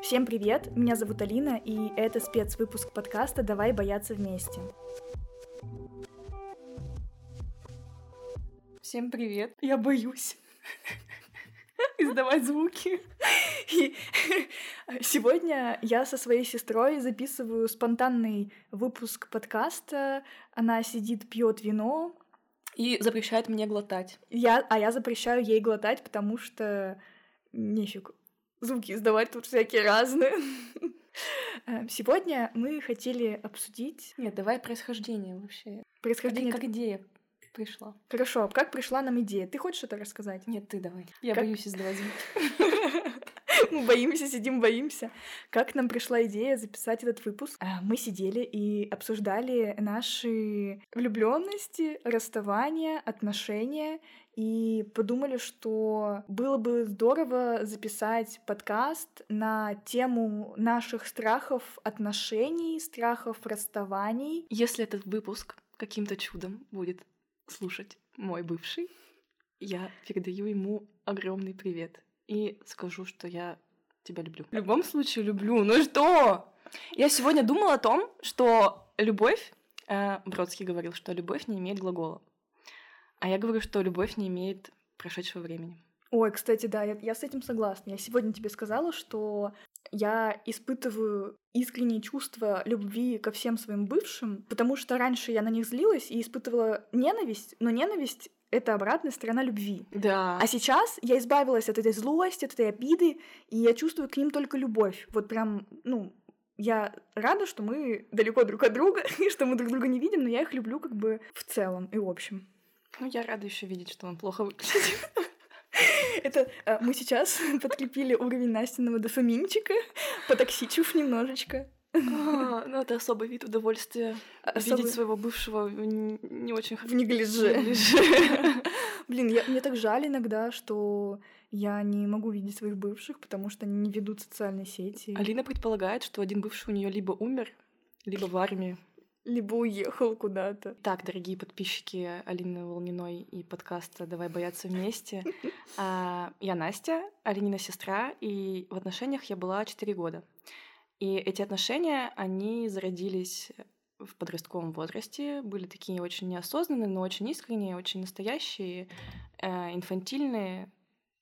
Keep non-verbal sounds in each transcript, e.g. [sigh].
Всем привет, меня зовут Алина, и это спецвыпуск подкаста «Давай бояться вместе». Всем привет. Я боюсь [laughs] издавать звуки. И сегодня я со своей сестрой записываю спонтанный выпуск подкаста. Она сидит, пьет вино. И запрещает мне глотать. Я, а я запрещаю ей глотать, потому что нефиг звуки издавать тут всякие разные. Э, сегодня мы хотели обсудить... Нет, давай происхождение вообще. Происхождение... Как, как идея пришла. Хорошо, как пришла нам идея? Ты хочешь это рассказать? Нет, ты давай. Я Как- боюсь издавать звуки. [laughs] Мы боимся, сидим, боимся. Как нам пришла идея записать этот выпуск? А, Мы сидели и обсуждали наши влюбленности, расставания, отношения и подумали, что было бы здорово записать подкаст на тему наших страхов отношений, страхов расставаний. Если этот выпуск каким-то чудом будет слушать мой бывший, я передаю ему огромный привет и скажу, что я тебя люблю. В любом случае люблю. Ну что? Я сегодня думала о том, что любовь, э, Бродский говорил, что любовь не имеет глагола. А я говорю, что любовь не имеет прошедшего времени. Ой, кстати, да, я, я с этим согласна. Я сегодня тебе сказала, что я испытываю искренние чувства любви ко всем своим бывшим, потому что раньше я на них злилась и испытывала ненависть, но ненависть — это обратная сторона любви. Да. А сейчас я избавилась от этой злости, от этой обиды, и я чувствую к ним только любовь. Вот прям, ну, я рада, что мы далеко друг от друга, [laughs] и что мы друг друга не видим, но я их люблю как бы в целом и в общем. Ну, я рада еще видеть, что он плохо выглядит. [laughs] Это э, мы сейчас [laughs] подкрепили уровень Настиного дофаминчика, потоксичив немножечко. А, Ну, это особый вид удовольствия. Особый- Видеть своего бывшего в не очень В хорошо. неглиже. [laughs] Блин, я, мне так жаль иногда, что я не могу видеть своих бывших, потому что они не ведут социальные сети. Алина предполагает, что один бывший у нее либо умер, либо в армии. Либо уехал куда-то. Так, дорогие подписчики Алины Волниной и подкаста «Давай бояться вместе». [laughs] а, Я Настя, Алинина сестра, и в отношениях я была 4 года. И эти отношения, они зародились в подростковом возрасте, были такие очень неосознанные, но очень искренние, очень настоящие, э, инфантильные,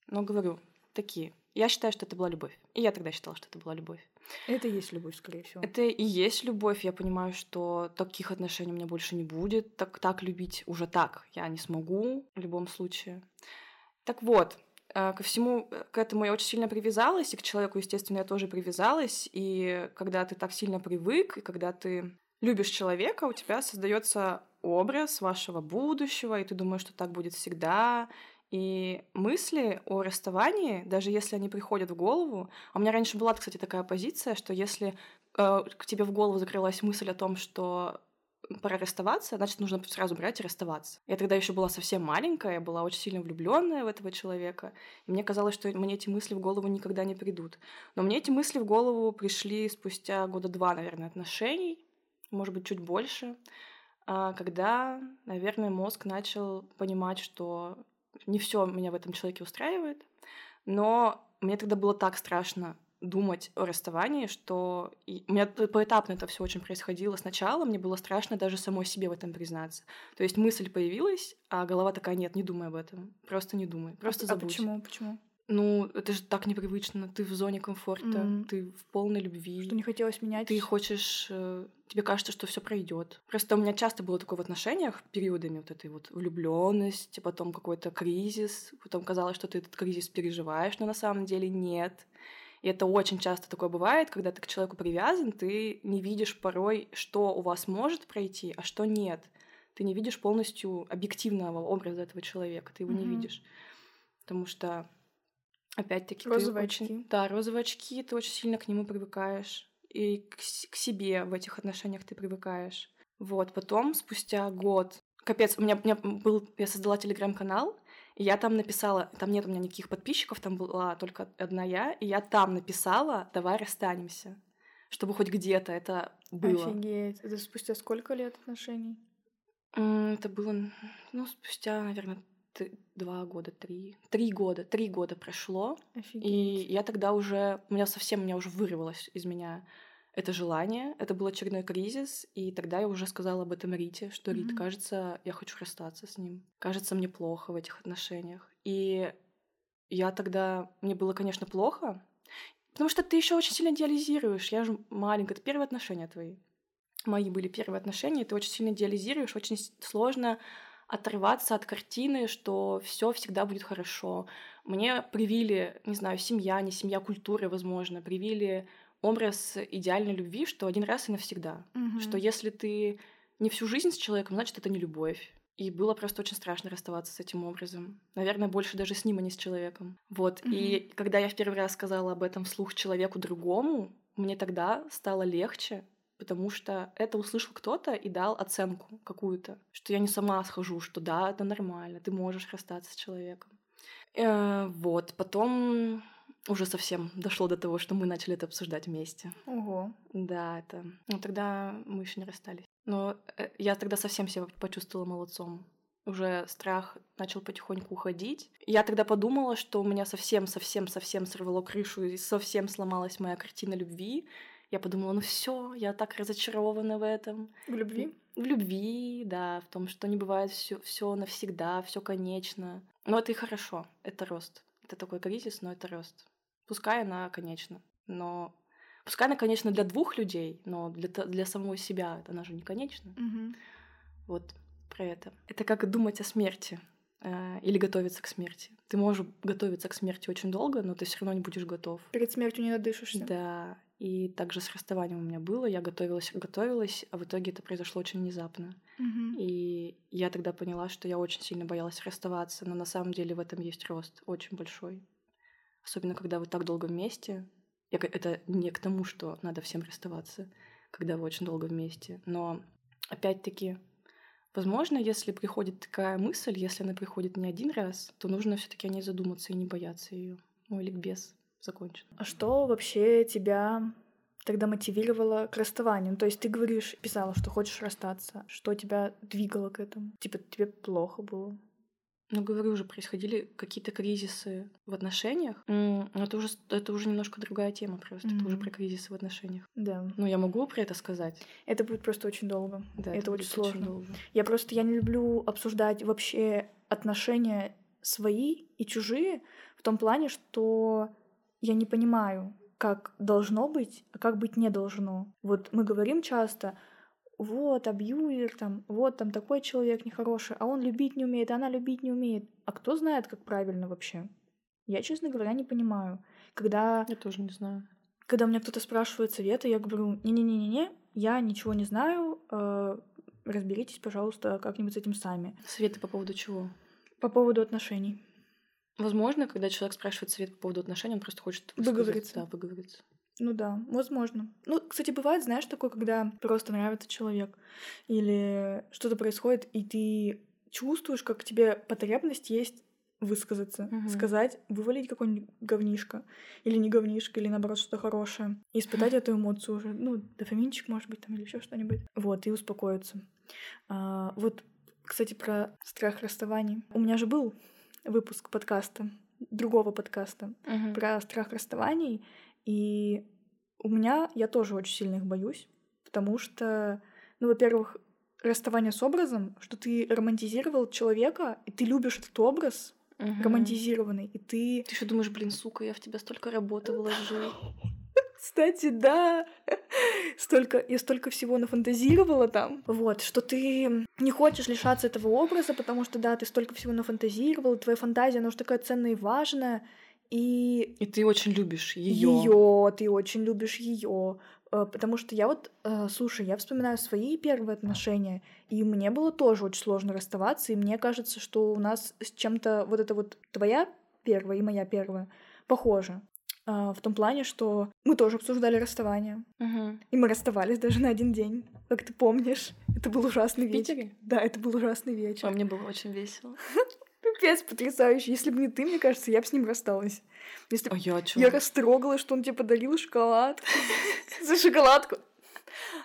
но говорю, такие. Я считаю, что это была любовь. И я тогда считала, что это была любовь. Это и есть любовь, скорее всего. Это и есть любовь. Я понимаю, что таких отношений у меня больше не будет. Так, так любить уже так я не смогу в любом случае. Так вот, ко всему э, к этому я очень сильно привязалась, и к человеку, естественно, я тоже привязалась. И когда ты так сильно привык, и когда ты любишь человека, у тебя создается образ вашего будущего, и ты думаешь, что так будет всегда. И мысли о расставании, даже если они приходят в голову, а у меня раньше была, кстати, такая позиция, что если э, к тебе в голову закрылась мысль о том, что пора расставаться, значит, нужно сразу брать и расставаться. Я тогда еще была совсем маленькая, я была очень сильно влюбленная в этого человека, и мне казалось, что мне эти мысли в голову никогда не придут. Но мне эти мысли в голову пришли спустя года два, наверное, отношений, может быть, чуть больше, а, когда, наверное, мозг начал понимать, что не все меня в этом человеке устраивает, но мне тогда было так страшно думать о расставании, что и- у меня поэтапно это все очень происходило. Сначала мне было страшно даже самой себе в этом признаться. То есть мысль появилась, а голова такая, нет, не думай об этом. Просто не думай, просто а, забудь. А почему? Почему? Ну, это же так непривычно. Ты в зоне комфорта, Мгм. ты в полной любви. Что не хотелось менять? Ты хочешь, э, тебе кажется, что все пройдет. Просто у меня часто было такое в отношениях периодами вот этой вот влюбленности, потом какой-то кризис, потом казалось, что ты этот кризис переживаешь, но на самом деле нет. И это очень часто такое бывает, когда ты к человеку привязан, ты не видишь порой, что у вас может пройти, а что нет. Ты не видишь полностью объективного образа этого человека, ты его не Мгм. видишь. Потому что, опять-таки, ты Розовые очень... очки. Да, розовые очки, ты очень сильно к нему привыкаешь. И к, к себе в этих отношениях ты привыкаешь. Вот, потом, спустя год... Капец, у меня, у меня был... Я создала телеграм-канал, и я там написала... Там нет у меня никаких подписчиков, там была только одна я, и я там написала «Давай расстанемся», чтобы хоть где-то это было. Офигеть. Это спустя сколько лет отношений? Это было, ну, спустя, наверное, два года, три, три года, три года прошло, Офигеть. и я тогда уже, у меня совсем, у меня уже вырвалось из меня это желание, это был очередной кризис, и тогда я уже сказала об этом Рите, что Рит, Мгм. кажется, я хочу расстаться с ним, кажется, мне плохо в этих отношениях, и я тогда, мне было, конечно, плохо, потому что ты еще очень сильно идеализируешь, я же маленькая, это первые отношения твои, мои были первые отношения, ты очень сильно идеализируешь, очень сложно оторваться от картины, что все всегда будет хорошо. Мне привили, не знаю, семья, не семья, культуры, возможно, привили образ идеальной любви, что один раз и навсегда. Мгм. Что если ты не всю жизнь с человеком, значит, это не любовь. И было просто очень страшно расставаться с этим образом. Наверное, больше даже с ним, а не с человеком. Вот. И когда я в первый раз сказала об этом вслух человеку другому, мне тогда стало легче, потому что это услышал кто-то и дал оценку какую-то, что я не сама схожу, что да, это нормально, ты можешь расстаться с человеком. Э, вот, потом уже совсем дошло до того, что мы начали это обсуждать вместе. Ого. Да, это... Ну, тогда мы еще не расстались. Но э, я тогда совсем себя почувствовала молодцом. Уже страх начал потихоньку уходить. Я тогда подумала, что у меня совсем-совсем-совсем сорвало крышу и совсем сломалась моя картина любви. Я подумала, ну все, я так разочарована в этом. В любви? В любви, да, в том, что не бывает все, все навсегда, все конечно. Но это и хорошо, это рост. Это такой кризис, но это рост. Пускай она конечна, но пускай она, конечно, для двух людей, но для, для самой себя она же не конечна. Мгм. Вот про это. Это как думать о смерти э, или готовиться к смерти. Ты можешь готовиться к смерти очень долго, но ты все равно не будешь готов. Перед смертью не надышишься. Да, и также с расставанием у меня было. Я готовилась, готовилась, а в итоге это произошло очень внезапно. Мгм. И я тогда поняла, что я очень сильно боялась расставаться, но на самом деле в этом есть рост очень большой. Особенно, когда вы так долго вместе. Я это не к тому, что надо всем расставаться, когда вы очень долго вместе. Но опять-таки, возможно, если приходит такая мысль, если она приходит не один раз, то нужно все-таки о ней задуматься и не бояться ее. Мой ликбез закончен. А что вообще тебя тогда мотивировало к расставанию? Ну, То есть ты говоришь, писала, что хочешь расстаться. Что тебя двигало к этому? Типа тебе плохо было? Ну, говорю уже, происходили какие-то кризисы в отношениях. Но это уже, это уже немножко другая тема просто. Это уже про кризисы в отношениях. Да. Ну, я могу про это сказать. Это будет просто очень долго. Да, это, очень будет сложно. долго. Я просто я не люблю обсуждать вообще отношения свои и чужие в том плане, что я не понимаю, как должно быть, а как быть не должно. Вот мы говорим часто, вот, абьюзер, там, вот, там такой человек нехороший, а он любить не умеет, а она любить не умеет. А кто знает, как правильно вообще? Я, честно говоря, не понимаю. Когда Я тоже не знаю. когда меня кто-то спрашивает совета, я говорю, не-не-не-не, я ничего не знаю, э, разберитесь, пожалуйста, как-нибудь с этим сами. Советы по поводу чего? По поводу отношений. Возможно, когда человек спрашивает совет по поводу отношений, он просто хочет Выговориться. Да, выговориться. Ну да, возможно. Ну, кстати, бывает, знаешь, такое, когда просто нравится человек или что-то происходит, и ты чувствуешь, как тебе потребность есть высказаться, Мгм. сказать, вывалить какой-нибудь говнишко, или не говнишко, или наоборот что-то хорошее, и испытать эту эмоцию уже, ну, дофаминчик, может быть, там, или еще что-нибудь. Вот, и успокоиться. А, вот, кстати, про страх расставаний. У меня же был выпуск подкаста, другого подкаста, Мгм. про страх расставаний, и у меня я тоже очень сильно их боюсь, потому что, ну, во-первых, расставание с образом, что ты романтизировал человека, и ты любишь этот образ Мгм. романтизированный, и ты... Ты что думаешь, блин, сука, я в тебя столько работы вложил. [laughs] Кстати, да, [laughs] столько, я столько всего нафантазировала там. Вот, что ты не хочешь лишаться этого образа, потому что, да, ты столько всего нафантазировал, и твоя фантазия, она уж такая ценная и важная, и И ты очень любишь ее. ее, ты очень любишь ее. Потому что я вот, э, слушай, я вспоминаю свои первые отношения, и мне было тоже очень сложно расставаться, и мне кажется, что у нас с чем-то вот это вот твоя первая и моя первая похоже. А, В том плане, что мы тоже обсуждали расставание. Мгм. И мы расставались даже на один день, как ты помнишь. Это был ужасный В вечер. Питере? Да, это был ужасный вечер. А мне было очень весело. [laughs] Пипец потрясающий. Если бы не ты, мне кажется, я бы с ним рассталась. Если А я чё? я растрогалась, что он тебе подарил шоколад. [laughs] За шоколадку.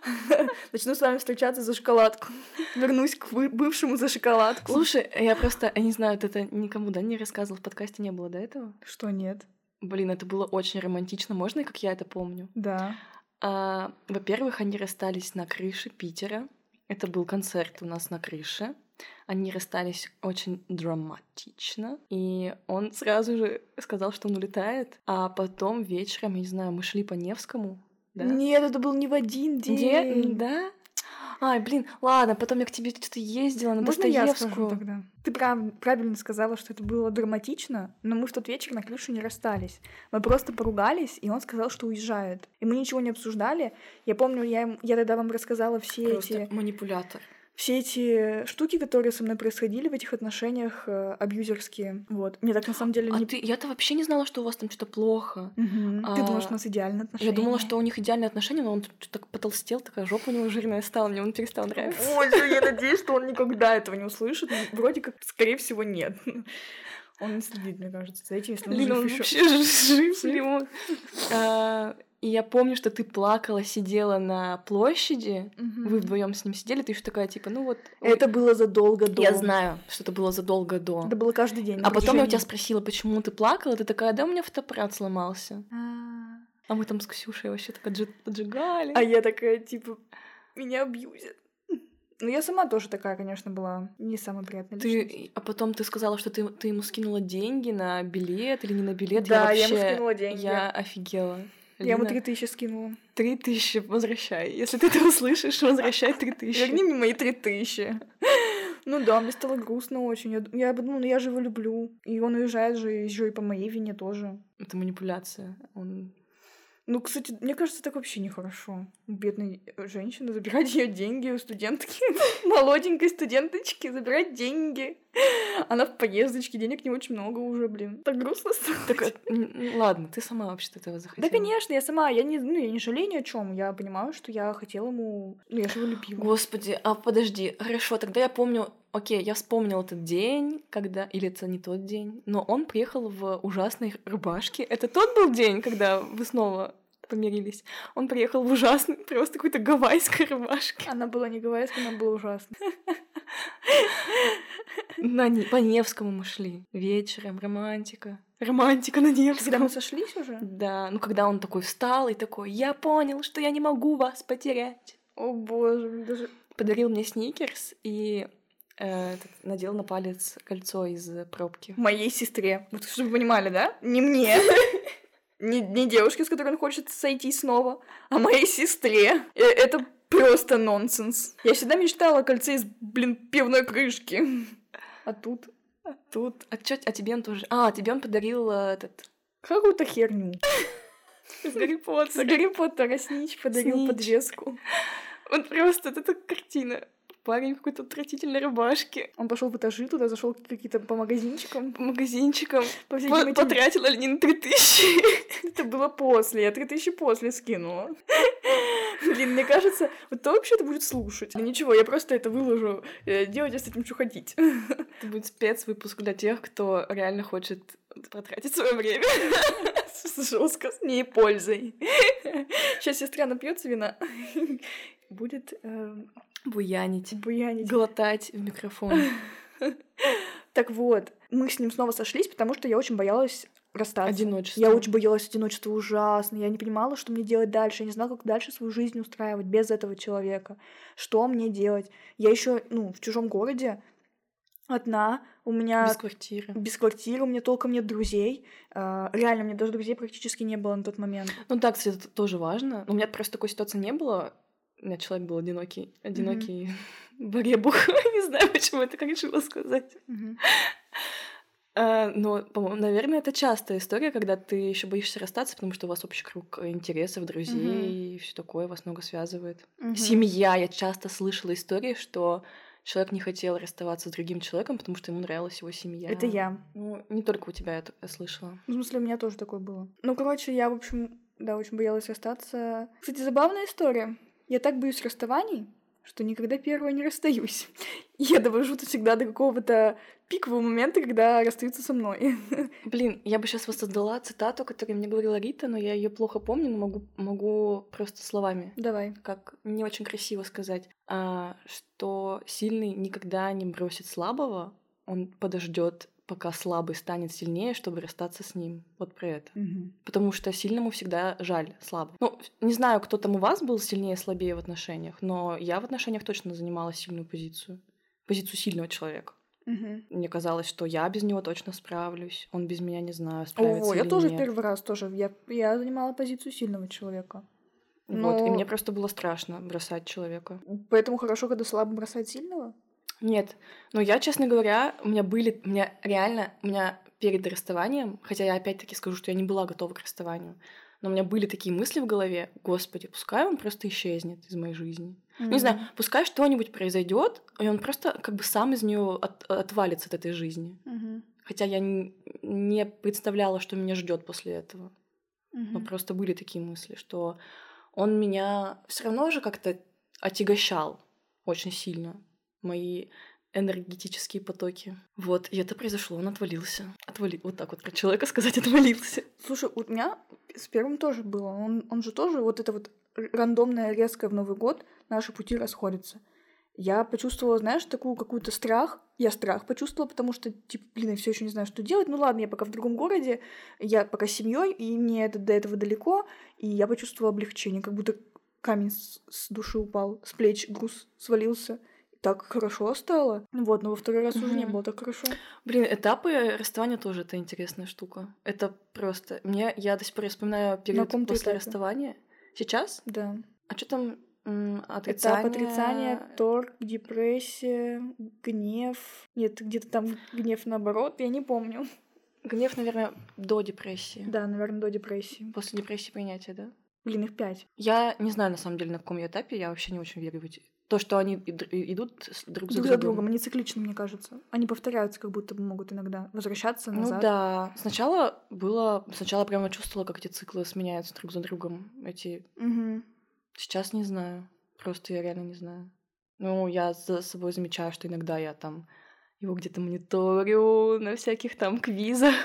[laughs] Начну с вами встречаться за шоколадку. Вернусь к бывшему за шоколадку. Слушай, я просто, я не знаю, вот это никому, да, не рассказывал, в подкасте не было до этого? Что нет? Блин, это было очень романтично, можно, как я это помню? Да. А, во-первых, они расстались на крыше Питера. Это был концерт у нас на крыше. Они расстались очень драматично. И он сразу же сказал, что он улетает. А потом вечером, я не знаю, мы шли по Невскому. Да? Нет, это был не в один день. Где? Да? Ай, блин, ладно, потом я к тебе что-то ездила на Можно я скажу Достоевскую. тогда? Ты прав- правильно сказала, что это было драматично, но мы в тот вечер на крыше не расстались. Мы просто поругались, и он сказал, что уезжает. И мы ничего не обсуждали. Я помню, я, я тогда вам рассказала все Просто эти, манипулятор. Все эти штуки, которые со мной происходили в этих отношениях, э, абьюзерские. Вот. Мне так на самом деле А не... ты, я-то вообще не знала, что у вас там что-то плохо. Мгм. Ты А, думаешь, у нас идеальные отношения? Я думала, что у них идеальные отношения, но он так потолстел, такая жопа у него жирная стала, мне он перестал нравиться. Боже, я надеюсь, что он никогда этого не услышит. Вроде как, скорее всего, нет. Он не следит, мне кажется, за этим, если он жив он вообще жив ли он? А, И я помню, что ты плакала, сидела на площади, вы вдвоем с ним сидели, ты еще такая, типа, ну вот... Это было задолго до. Я знаю, что это было задолго до. Это было каждый день. А потом я у тебя спросила, почему ты плакала, ты такая, да у меня фотоаппарат сломался. А. А мы там с Ксюшей вообще так отжи- отжигали. А я такая, типа, меня абьюзят. Ну, я сама тоже такая, конечно, была не самая приятная личность. Ты, а потом ты сказала, что ты, ты ему скинула деньги на билет или не на билет. Да, я я ему вообще, скинула деньги. Я офигела. Я ему три тысячи скинула. Три тысячи возвращай. Если ты это услышишь, возвращай три тысячи. Верни мне мои три тысячи. Ну да, мне стало грустно очень. Я, я подумала, ну я же его люблю. И он уезжает же еще и по моей вине тоже. Это манипуляция. Он... Ну, кстати, мне кажется, так вообще нехорошо. У бедной женщины забирать ее деньги у студентки, [laughs] молоденькой студенточки, забирать деньги. Она в поездочке, денег не очень много уже, блин. Так грустно стало. Так, э, ладно, ты сама вообще-то этого захотела. Да, конечно, я сама, я не, ну, я не жалею ни о чем. Я понимаю, что я хотела ему... Ну, я же его любила. Господи, а подожди, хорошо, тогда я помню, окей, я вспомнила этот день, когда, или это не тот день, но он приехал в ужасной рубашке. Это тот был день, когда вы снова помирились. Он приехал в ужасной, просто какой-то гавайской рубашке. Она была не гавайская, она была ужасна. На по Невскому мы шли. Вечером, романтика. Романтика на Когда Невском. мы сошлись уже? Да, ну когда он такой встал и такой, я понял, что я не могу вас потерять. О боже, даже... Подарил мне сникерс и э, этот, надел на палец кольцо из пробки. Моей сестре. Вот чтобы вы понимали, да? Не мне. [laughs] Не, не девушке, с которой он хочет сойти снова, а моей сестре. Э, Это просто нонсенс. Я всегда мечтала о кольце из, блин, пивной крышки. А тут А тут, а, чё, а тебе он тоже... А, тебе он подарил э, этот... какую-то херню. Из Гарри С Поттера. Гарри Поттера Снич подарил подвеску. Он просто, это картина. Парень в какой-то отвратительной рубашке. Он пошел в этажи, туда зашел какие-то по магазинчикам. По магазинчикам. По всяким По- этим- Потратила ли на 3000? Это было после, я 3000 после скинула. Блин, мне кажется, вот кто вообще это будет слушать? Ну ничего, я просто это выложу. Э, Делайте с этим, что хотите. Это будет спецвыпуск для тех, кто реально хочет потратить свое время. Жестко, с ней пользой. Сейчас сестра напьется вина. Будет э, Буянить. буянить. Глотать в микрофон. [laughs] Так вот, мы с ним снова сошлись, потому что я очень боялась расстаться. Одиночество. Я очень боялась одиночества ужасно. Я не понимала, что мне делать дальше. Я не знала, как дальше свою жизнь устраивать без этого человека. Что мне делать? Я еще, ну, в чужом городе одна. У меня Без квартиры. без квартиры, у меня толком нет друзей. А, Реально, у меня даже друзей практически не было на тот момент. Ну да, кстати, это тоже важно. У меня просто такой ситуации не было. У меня человек был одинокий. Одинокий [laughs] баребух. [laughs] Не знаю, почему я так решила сказать. А, Но, по-моему, наверное, это частая история, когда ты еще боишься расстаться, потому что у вас общий круг интересов, друзей и все такое вас много связывает. Мгм. Семья. Я часто слышала истории, что человек не хотел расставаться с другим человеком, потому что ему нравилась его семья. Это я. Ну, не только у тебя это я слышала. В смысле, у меня тоже такое было. Ну, короче, я, в общем, да, очень боялась расстаться. Кстати, забавная история. Я так боюсь расставаний, что никогда первая не расстаюсь. [laughs] И я довожу это всегда до какого-то пикового момента, когда расстаются со мной. [laughs] Блин, я бы сейчас воссоздала цитату, которую мне говорила Рита, но я ее плохо помню, но могу, могу просто словами. Давай. Как не очень красиво сказать, а, что сильный никогда не бросит слабого, он подождет пока слабый станет сильнее, чтобы расстаться с ним. Вот про это. Угу. Потому что сильному всегда жаль слабо. Ну, не знаю, кто там у вас был сильнее, слабее в отношениях, но я в отношениях точно занимала сильную позицию. Позицию сильного человека. Угу. Мне казалось, что я без него точно справлюсь. Он без меня не знаю, справится О, я или тоже нет. первый раз тоже. Я, я занимала позицию сильного человека. Вот, и Но- мне просто было страшно бросать человека. Поэтому хорошо, когда слабо бросать сильного. Нет, но я, честно говоря, у меня были, у меня реально, у меня перед расставанием, хотя я опять-таки скажу, что я не была готова к расставанию, но у меня были такие мысли в голове, господи, пускай он просто исчезнет из моей жизни. Не знаю, пускай что-нибудь произойдет, и он просто как бы сам из нее отвалится от этой жизни. Мгм. Хотя я н- не представляла, что меня ждет после этого. Но Мгм. просто были такие мысли, что он меня все равно же как-то отягощал очень сильно. Мои энергетические потоки. Вот, и это произошло, он отвалился. Отвали... Вот так вот про человека сказать [laughs] отвалился. Слушай, у меня с первым тоже было. Он, он же тоже вот это вот рандомное, резкое в Новый год наши пути расходятся. Я почувствовала, знаешь, такую какую-то страх. Я страх почувствовала, потому что, типа, блин, я все еще не знаю, что делать. Ну ладно, я пока в другом городе, я пока с семьей, и мне это, до этого далеко. И я почувствовала облегчение, как будто камень с, с души упал, с плеч груз свалился. Так хорошо стало. Вот, но во второй раз уже не было так хорошо. Блин, этапы расставания тоже это интересная штука. Это просто... Мне, я до сих пор вспоминаю период после этапе? расставания. Сейчас? Да. А что там м, Этап отрицание? отрицания, торг, депрессия, гнев. Нет, где-то там гнев наоборот, я не помню. Гнев, наверное, до депрессии. Да, наверное, до депрессии. После депрессии принятия, да? Блин, их пять. Я не знаю, на самом деле, на каком я этапе. Я вообще не очень верю в эти... То, что они ид- идут друг за Друг за другом. Они цикличны, мне кажется. Они повторяются, как будто бы могут иногда возвращаться Ну назад. да. Сначала было... Сначала прямо чувствовала, как эти циклы сменяются друг за другом. Эти... Мгм. Сейчас не знаю. Просто я реально не знаю. Ну, я за собой замечаю, что иногда я там его где-то мониторю на всяких там квизах.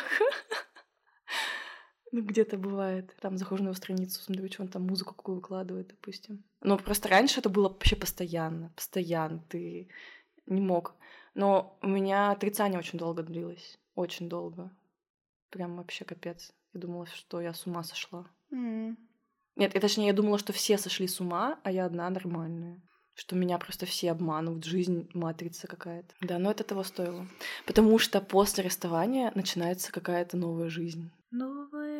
Ну, где-то бывает. Там захожу на его страницу, смотрю, что он там музыку какую выкладывает, допустим. Но просто раньше это было вообще постоянно. Постоянно. Ты не мог. Но у меня отрицание очень долго длилось. Очень долго. Прям вообще капец. Я думала, что я с ума сошла. М. Нет, и точнее, я думала, что все сошли с ума, а я одна нормальная. Что меня просто все обманывают, жизнь матрица какая-то. Да, но это того стоило. Потому что после расставания начинается какая-то новая жизнь. Новая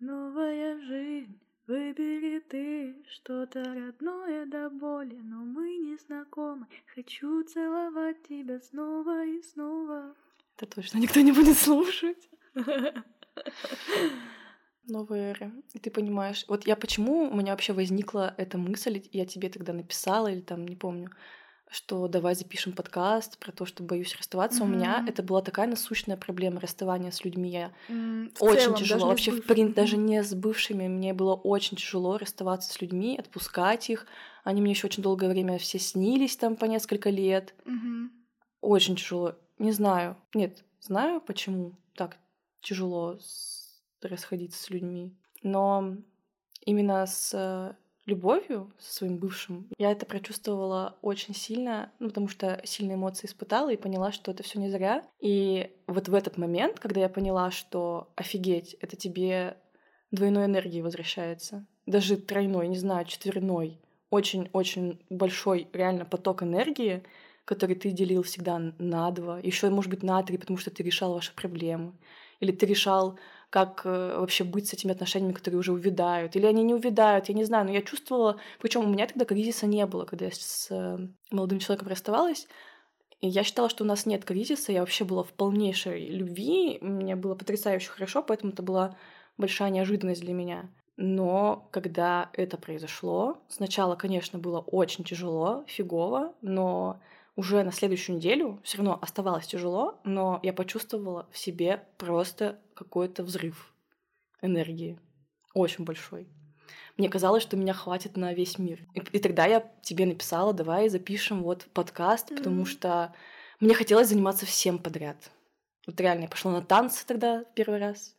новая жизнь. Выбери ты что-то родное до боли, но мы не знакомы. Хочу целовать тебя снова и снова. Это точно никто не будет слушать. Новая эра. И ты понимаешь, вот я почему у меня вообще возникла эта мысль, я тебе тогда написала или там, не помню, что давай запишем подкаст про то, что боюсь расставаться. У меня это была такая насущная проблема расставания с людьми. Я в очень целом, тяжело. Вообще, в принципе, даже не с бывшими. Мне было очень тяжело расставаться с людьми, отпускать их. Они мне еще очень долгое время все снились там по несколько лет. Мгм. Очень тяжело. Не знаю. Нет, знаю, почему так тяжело с- расходиться с людьми. Но именно с э, любовью, со своим бывшим, я это прочувствовала очень сильно, ну, потому что сильные эмоции испытала и поняла, что это все не зря. И вот в этот момент, когда я поняла, что офигеть, это тебе двойной энергии возвращается, даже тройной, не знаю, четверной, очень-очень большой реально поток энергии, который ты делил всегда на два, еще, может быть, на три, потому что ты решал ваши проблемы. Или ты решал, как э, вообще быть с этими отношениями, которые уже увядают. Или они не увядают, я не знаю. Но я чувствовала... Причем у меня тогда кризиса не было, когда я с э, молодым человеком расставалась. И я считала, что у нас нет кризиса. Я вообще была в полнейшей любви. Мне было потрясающе хорошо, поэтому это была большая неожиданность для меня. Но когда это произошло, сначала, конечно, было очень тяжело, фигово, но уже на следующую неделю все равно оставалось тяжело, но я почувствовала в себе просто какой-то взрыв энергии. Очень большой. мне казалось, что меня хватит на весь мир. И, и тогда я тебе написала, давай запишем вот подкаст, mm-hmm. потому что мне хотелось заниматься всем подряд. Вот реально, я пошла на танцы тогда первый раз.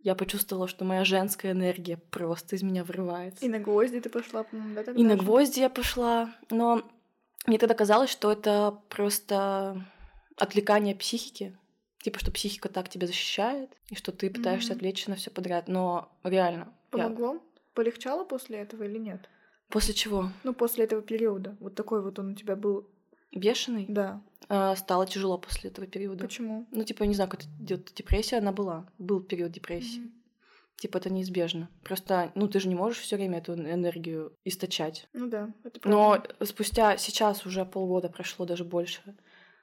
Я почувствовала, что моя женская энергия просто из меня вырывается. И на гвозди ты пошла, по-моему, да? И на гвозди я пошла. Но мне тогда казалось, что это просто отвлекание психики. Типа, что психика так тебя защищает, и что ты пытаешься mm-hmm. отвлечься на все подряд. Но реально. Помогло? Я... Полегчало после этого или нет? После чего? Ну, после этого периода. Вот такой вот он у тебя был. Бешеный? Да. А, стало тяжело после этого периода. Почему? Ну, типа, я не знаю, как это идет депрессия, она была. Был период депрессии. Mm-hmm. Типа, это неизбежно. Просто, ну, ты же не можешь все время эту энергию источать. Ну да, это правда. Но спустя сейчас уже полгода прошло, даже больше,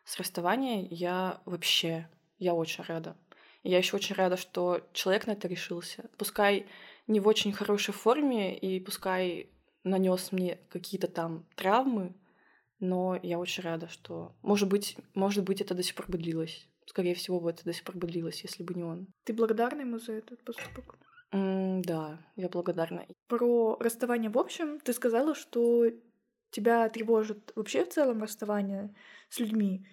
с расставания, я вообще, я очень рада. я еще очень рада, что человек на это решился. Пускай не в очень хорошей форме, и пускай нанес мне какие-то там травмы, но я очень рада, что, может быть, может быть, это до сих пор бы длилось. Скорее всего, бы это до сих пор бы длилось, если бы не он. Ты благодарна ему за этот поступок? Mm, да, я благодарна. Про расставание в общем, ты сказала, что тебя тревожит вообще в целом расставание с людьми.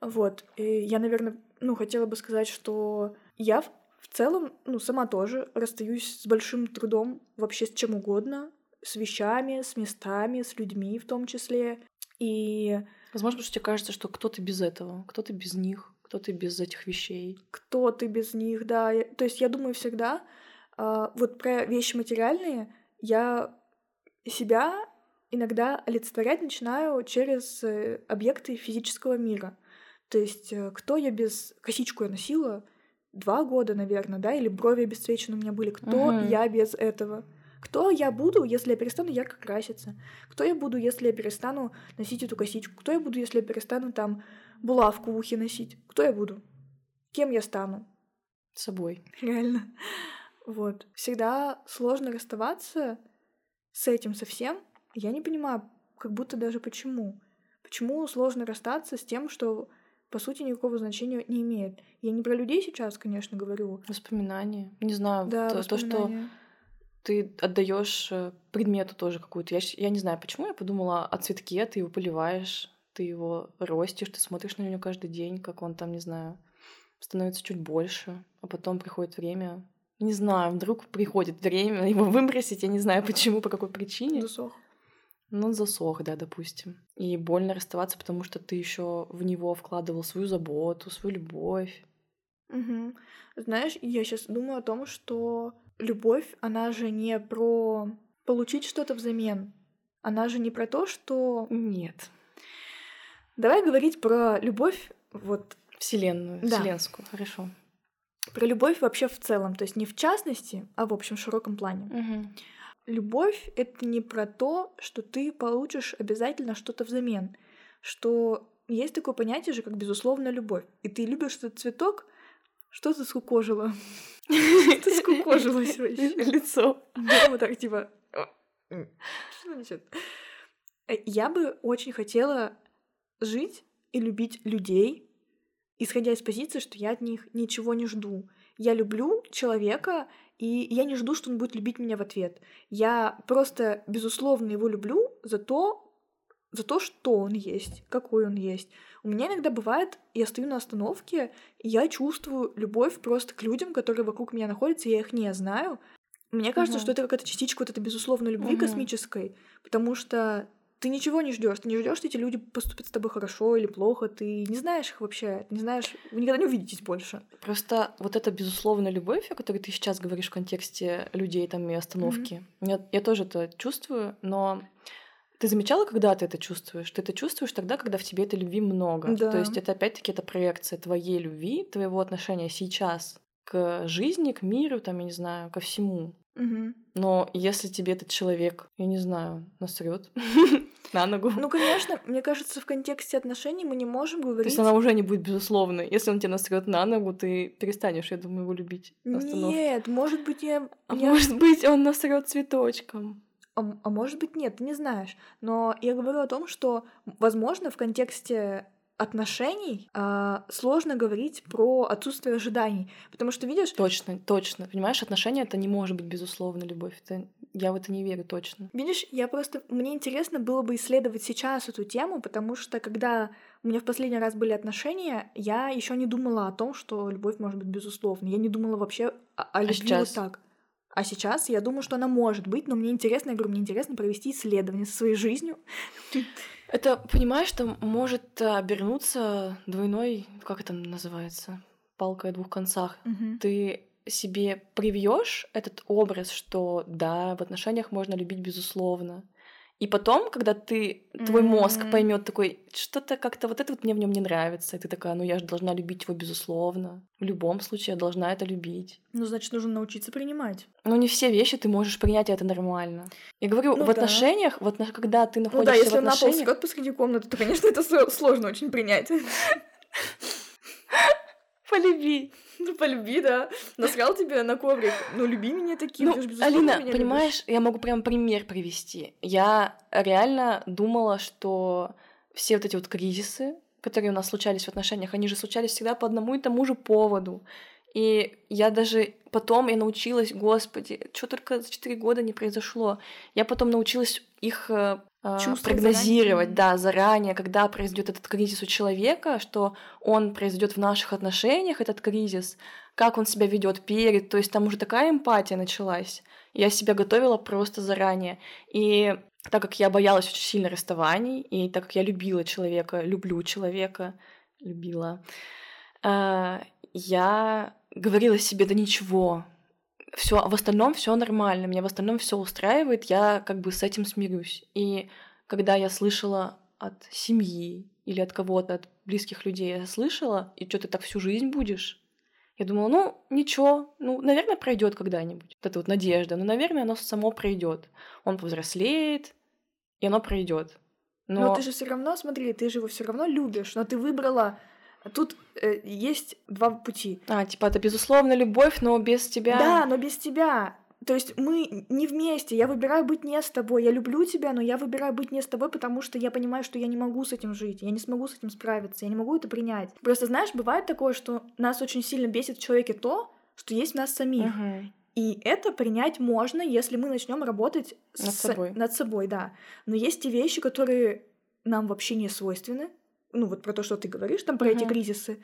Вот. И я, наверное, ну, хотела бы сказать, что я в целом, ну, сама тоже расстаюсь с большим трудом вообще с чем угодно, с вещами, с местами, с людьми в том числе. И... Возможно, потому что тебе кажется, что кто-то без этого, кто-то без них, кто-то без этих вещей. Кто ты без них, да. То есть я думаю всегда, э, вот про вещи материальные, я себя иногда олицетворять начинаю через э, объекты физического мира. То есть э, кто я без... Косичку я носила, два года, наверное, да, или брови обесцвечены у меня были. Кто uh-huh. я без этого? Кто я буду, если я перестану ярко краситься? Кто я буду, если я перестану носить эту косичку? Кто я буду, если я перестану там булавку в ухе носить? Кто я буду? Кем я стану? Собой. Реально. Вот. Всегда сложно расставаться с этим совсем. Я не понимаю, как будто даже почему. Почему сложно расстаться с тем, что по сути никакого значения не имеет. Я не про людей сейчас, конечно, говорю. Воспоминания. Не знаю, да, то, то, что ты отдаешь э, предмету тоже какую-то. Я, я не знаю, почему я подумала о цветке, ты его поливаешь, ты его ростишь, ты смотришь на него каждый день, как он там, не знаю, становится чуть больше, а потом приходит время. Не знаю, вдруг приходит время его выбросить, я не знаю почему, по какой причине. Засох. Ну, он засох, да, допустим. И больно расставаться, потому что ты еще в него вкладывал свою заботу, свою любовь. Угу. Знаешь, я сейчас думаю о том, что любовь, она же не про получить что-то взамен. Она же не про то, что... Нет. Давай говорить про любовь вот... Вселенную, да. вселенскую, хорошо. Про любовь вообще в целом, то есть не в частности, а в общем широком плане. Угу. Любовь — это не про то, что ты получишь обязательно что-то взамен, что есть такое понятие же, как безусловная любовь. И ты любишь этот цветок, что ты скукожила? Ты скукожилась вообще. Лицо. Да, вот так, типа... Что значит? Э, я бы очень хотела жить и любить людей, исходя из позиции, что я от них ничего не жду. Я люблю человека, и я не жду, что он будет любить меня в ответ. Я просто, безусловно, его люблю за то, за то, что он есть, какой он есть. У меня иногда бывает, я стою на остановке, и я чувствую любовь просто к людям, которые вокруг меня находятся, я их не знаю. Мне кажется, угу. что это какая-то частичка вот этой безусловной любви угу. космической, потому что ты ничего не ждешь, ты не ждешь, что эти люди поступят с тобой хорошо или плохо, ты не знаешь их вообще, ты не знаешь, вы никогда не увидитесь больше. Просто вот эта безусловная любовь, о которой ты сейчас говоришь в контексте людей там и остановки, mm-hmm. я, я тоже это чувствую, но ты замечала, когда ты это чувствуешь? Ты это чувствуешь тогда, когда в тебе этой любви много. Да. То есть это опять-таки это проекция твоей любви, твоего отношения сейчас к жизни, к миру, там, я не знаю, ко всему. Угу. Но если тебе этот человек, я не знаю, насрет [laughs] на ногу. Ну, конечно, мне кажется, в контексте отношений мы не можем говорить. То есть она уже не будет безусловной. Если он тебе насрет на ногу, ты перестанешь, я думаю, его любить. Нет, может быть, я. А может быть, он насрет цветочком. А, а может быть, нет, ты не знаешь. Но я говорю о том, что, возможно, в контексте отношений а, сложно говорить про отсутствие ожиданий, потому что видишь. Точно, точно. Понимаешь, отношения это не может быть безусловно любовь. Это я в это не верю точно. Видишь, я просто мне интересно было бы исследовать сейчас эту тему, потому что когда у меня в последний раз были отношения, я еще не думала о том, что любовь может быть безусловной. Я не думала вообще о, о а любви сейчас? вот так. А сейчас я думаю, что она может быть, но мне интересно, я говорю, мне интересно провести исследование со своей жизнью. Это, понимаешь, что может обернуться двойной, как это называется, палкой о двух концах. Угу. Ты себе привьешь этот образ, что да, в отношениях можно любить безусловно. И потом, когда ты, твой mm-hmm. мозг поймет такой, что-то как-то вот это вот мне в нем не нравится, и ты такая, ну я же должна любить его безусловно. В любом случае я должна это любить. Ну, значит, нужно научиться принимать. Ну, не все вещи ты можешь принять, и это нормально. Я говорю, ну, в да. отношениях, вот когда ты находишься ну, да, если в отношениях... на пол скот посреди комнаты, то, конечно, это сложно очень принять. [laughs] Полюби. [laughs] Ну, полюби, да. Насрал тебе на коврик. Ну, люби меня таким. Ну, же, Алина, меня понимаешь, любишь. я могу прям пример привести. Я реально думала, что все вот эти вот кризисы, которые у нас случались в отношениях, они же случались всегда по одному и тому же поводу. И я даже потом я научилась, господи, что только за четыре года не произошло. Я потом научилась их а, прогнозировать, заранее. да, заранее, когда произойдет этот кризис у человека, что он произойдет в наших отношениях, этот кризис, как он себя ведет перед, то есть там уже такая эмпатия началась. Я себя готовила просто заранее. И так как я боялась очень сильно расставаний, и так как я любила человека, люблю человека, любила, а, я говорила себе, да ничего, все, в остальном все нормально, меня в остальном все устраивает, я как бы с этим смирюсь. И когда я слышала от семьи или от кого-то, от близких людей, я слышала, и что ты так всю жизнь будешь? Я думала, ну, ничего, ну, наверное, пройдет когда-нибудь. Вот эта вот надежда, ну, наверное, оно само пройдет. Он повзрослеет, и оно пройдет. Но... но ты же все равно, смотри, ты же его все равно любишь, но ты выбрала Тут э, есть два пути. А, типа это безусловно любовь, но без тебя. Да, но без тебя. То есть мы не вместе. Я выбираю быть не с тобой. Я люблю тебя, но я выбираю быть не с тобой, потому что я понимаю, что я не могу с этим жить. Я не смогу с этим справиться. Я не могу это принять. Просто знаешь, бывает такое, что нас очень сильно бесит в человеке то, что есть в нас самих. Угу. И это принять можно, если мы начнем работать над с... собой. Над собой, да. Но есть и вещи, которые нам вообще не свойственны ну вот про то, что ты говоришь, там про uh-huh. эти кризисы,